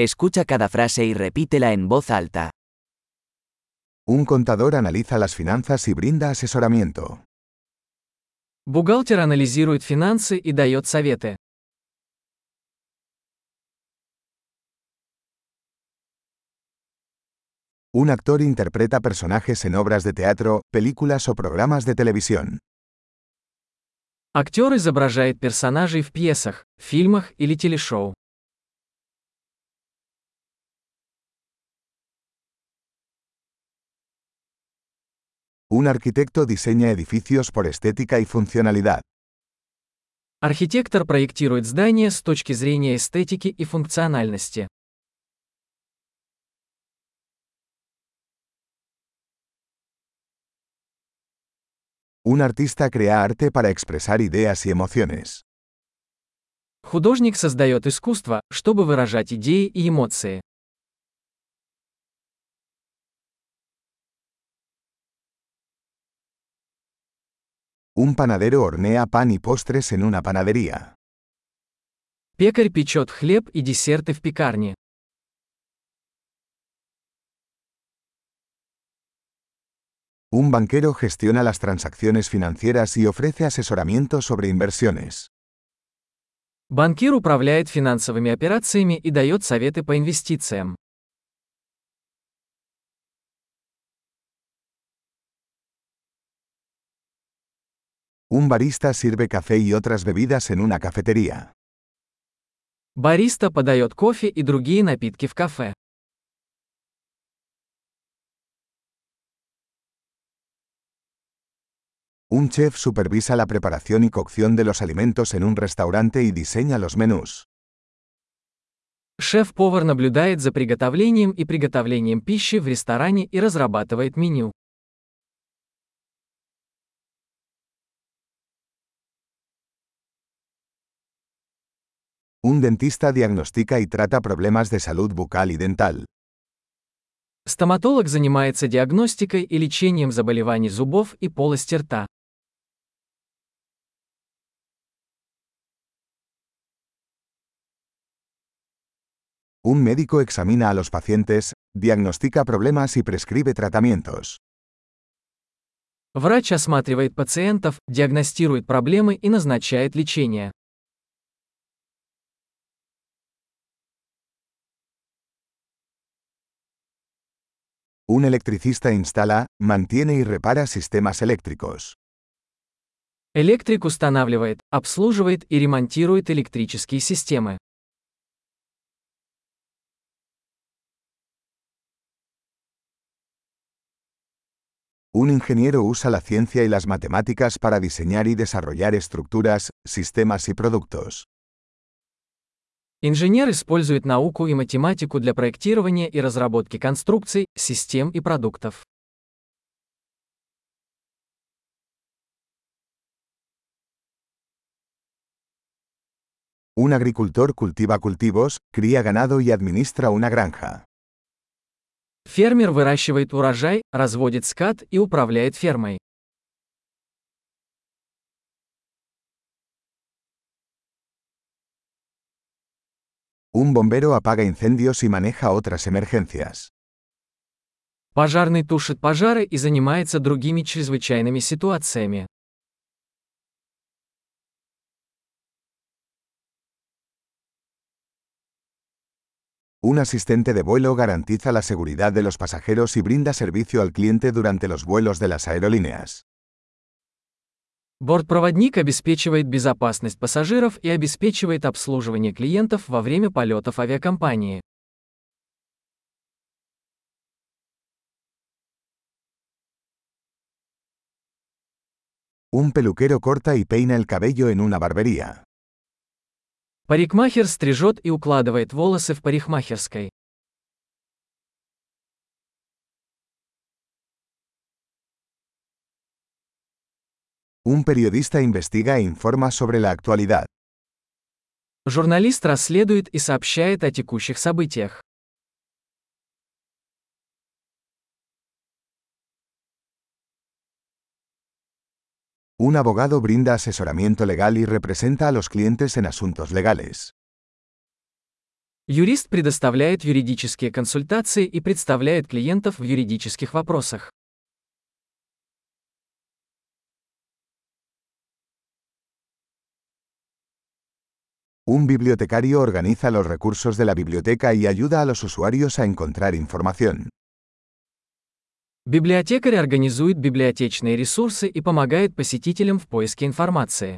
Escucha cada frase y repítela en voz alta. Un contador analiza las finanzas y brinda asesoramiento. Бухгалтер анализирует финансы и дает советы. Un actor interpreta personajes en obras de teatro, películas o programas de televisión. Актер изображает персонажей в пьесах, фильмах или телешоу. Un arquitecto diseña edificios por estética y funcionalidad. Архитектор проектирует здания с точки зрения эстетики и функциональности. Un artista crea arte para expresar ideas y emociones. Художник создает искусство, чтобы выражать идеи и эмоции. Un panadero hornea pan y postres en una panadería. Пекарь печет хлеб и десерты в пекарне. Un banquero gestiona las transacciones financieras y ofrece asesoramiento sobre inversiones. Банкир управляет финансовыми операциями и дает советы по инвестициям. Un barista sirve café y otras bebidas en una cafetería. Бариста подает кофе и другие напитки в кафе. Un chef supervisa la preparación y cocción de los alimentos en un restaurante y diseña los menús. Шеф-повар наблюдает за приготовлением и приготовлением пищи в ресторане и разрабатывает меню. Un dentista diagnostica y trata problemas de salud bucal y dental. Стоматолог занимается диагностикой и лечением заболеваний зубов и полости рта. Un médico examina a los pacientes, diagnostica problemas y prescribe tratamientos. Врач осматривает пациентов, диагностирует проблемы и назначает лечение. Un electricista instala, mantiene y repara sistemas eléctricos. Электрик устанавливает, обслуживает и ремонтирует электрические системы. Un ingeniero usa la ciencia y las matemáticas para diseñar y desarrollar estructuras, sistemas y productos. Инженер использует науку и математику для проектирования и разработки конструкций, систем и продуктов. Un agricultor cultiva cultivos, cría ganado y administra una granja. Фермер выращивает урожай, разводит скот и управляет фермой. Un bombero apaga incendios y maneja otras emergencias. Пожарный тушит пожары и занимается другими чрезвычайными ситуациями. Un asistente de vuelo garantiza la seguridad de los pasajeros y brinda servicio al cliente durante los vuelos de las aerolíneas. Бортпроводник обеспечивает безопасность пассажиров и обеспечивает обслуживание клиентов во время полетов авиакомпании. Un peluquero corta y peina el cabello en una barbería. Парикмахер стрижет и укладывает волосы в парикмахерской. Un periodista investiga e informa sobre la actualidad. Журналист расследует и сообщает о текущих событиях. Un abogado brinda asesoramiento legal y representa a los clientes en asuntos legales. Юрист предоставляет юридические консультации и представляет клиентов в юридических вопросах. Un bibliotecario organiza los recursos de la biblioteca y ayuda a los usuarios a encontrar información. Библиотекарь организует библиотечные ресурсы и помогает посетителям в поиске информации.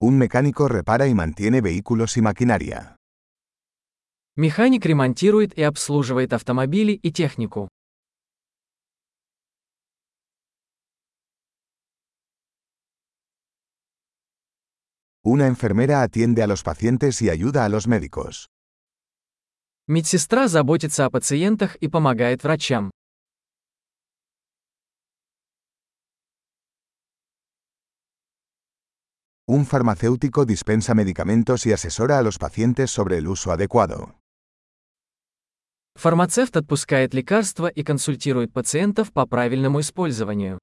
Un mecánico repara y mantiene vehículos y maquinaria. Механик ремонтирует и обслуживает автомобили и технику. Una enfermera atiende a los pacientes y ayuda a los médicos. Медсестра заботится о пациентах и помогает врачам. Un farmacéutico dispensa medicamentos y asesora a los pacientes sobre el uso adecuado. Фармацевт отпускает лекарства и консультирует пациентов по правильному использованию.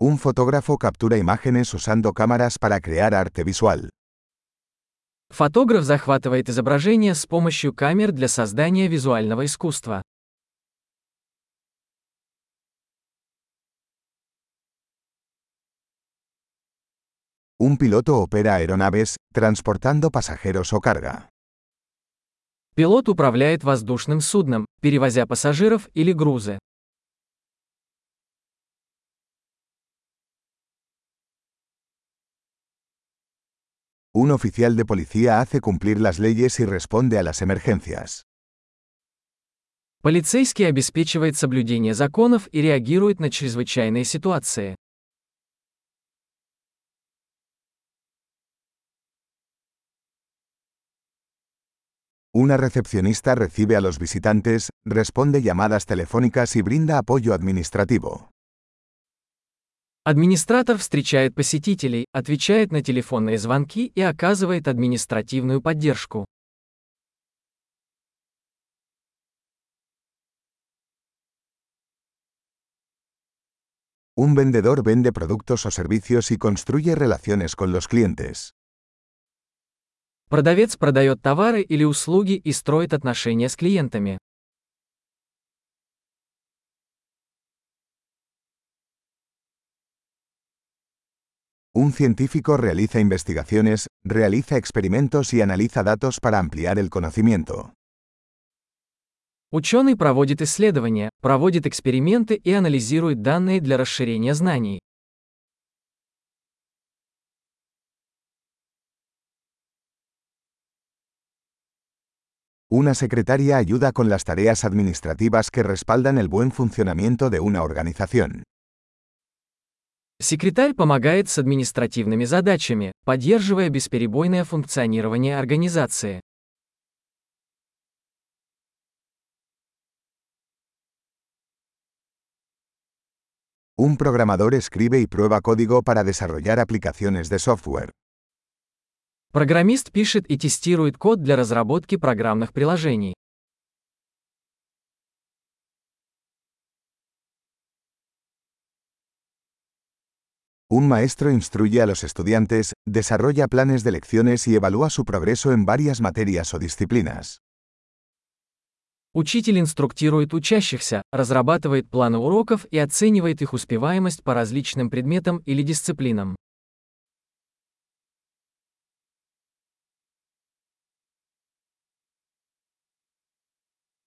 Un fotógrafo captura imágenes usando cámaras para crear arte visual. Фотограф захватывает изображение с помощью камер для создания визуального искусства. Un piloto opera aeronaves, transportando pasajeros o carga. Пилот управляет воздушным судном, перевозя пассажиров или грузы. Un oficial de policía hace cumplir las leyes y responde a las emergencias. Полицейский обеспечивает соблюдение законов и реагирует на чрезвычайные ситуации. Una recepcionista recibe a los visitantes, responde llamadas telefónicas y brinda apoyo administrativo. Администратор встречает посетителей, отвечает на телефонные звонки и оказывает административную поддержку. Un vendedor vende productos o servicios y construye relaciones con los clientes. Продавец продает товары или услуги и строит отношения с клиентами. Un científico realiza investigaciones, realiza experimentos y analiza datos para ampliar el conocimiento. Ученый проводит исследования, проводит эксперименты и анализирует данные для расширения знаний. Una secretaria ayuda con las tareas administrativas que respaldan el buen funcionamiento de una organización. Секретарь помогает с административными задачами, поддерживая бесперебойное функционирование организации. Un programador escribe y prueba código para desarrollar aplicaciones de software. Программист пишет и тестирует код для разработки программных приложений. Un maestro instruye a los estudiantes, desarrolla planes de lecciones y evalúa su progreso en varias materias o disciplinas. Учитель инструктирует учащихся, разрабатывает планы уроков и оценивает их успеваемость по различным предметам или дисциплинам.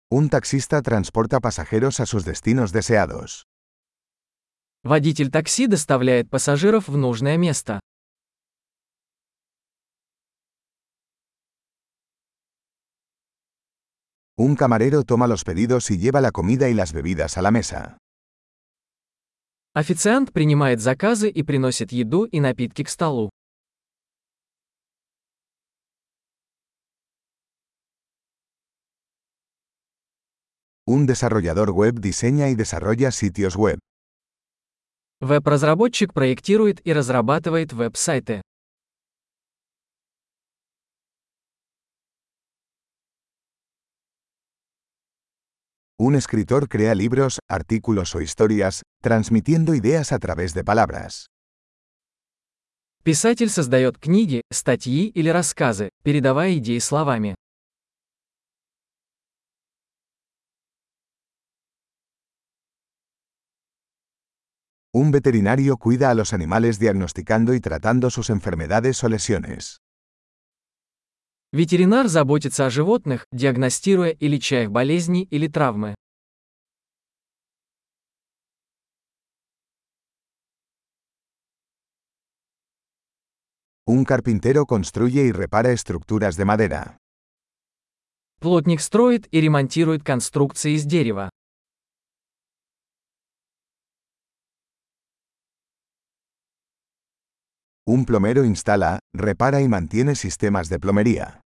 Un taxista transporta pasajeros a sus destinos deseados. Водитель такси доставляет пассажиров в нужное место. Un camarero toma los pedidos y lleva la comida y las bebidas a la mesa. Официант принимает заказы и приносит еду и напитки к столу. Un desarrollador web diseña y desarrolla sitios web. Веб-разработчик проектирует и разрабатывает веб-сайты. Un escritor crea libros, artículos o historias, transmitiendo ideas a través de palabras. Писатель создает книги, статьи или рассказы, передавая идеи словами. Un veterinario cuida a los animales diagnosticando y tratando sus enfermedades o lesiones. Ветеринар заботится о животных, диагностируя и леча их болезни или травмы. Un carpintero construye y repara estructuras de madera. Плотник строит и ремонтирует конструкции из дерева. Un plomero instala, repara y mantiene sistemas de plomería.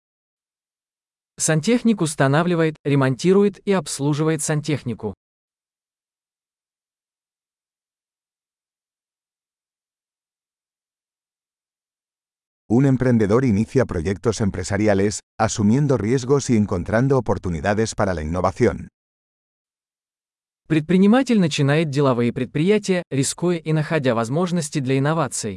Сантехник устанавливает, ремонтирует и обслуживает сантехнику. Un emprendedor inicia proyectos empresariales, asumiendo riesgos y encontrando oportunidades para la innovación. Предприниматель начинает деловые предприятия, рискуя и находя возможности для инноваций.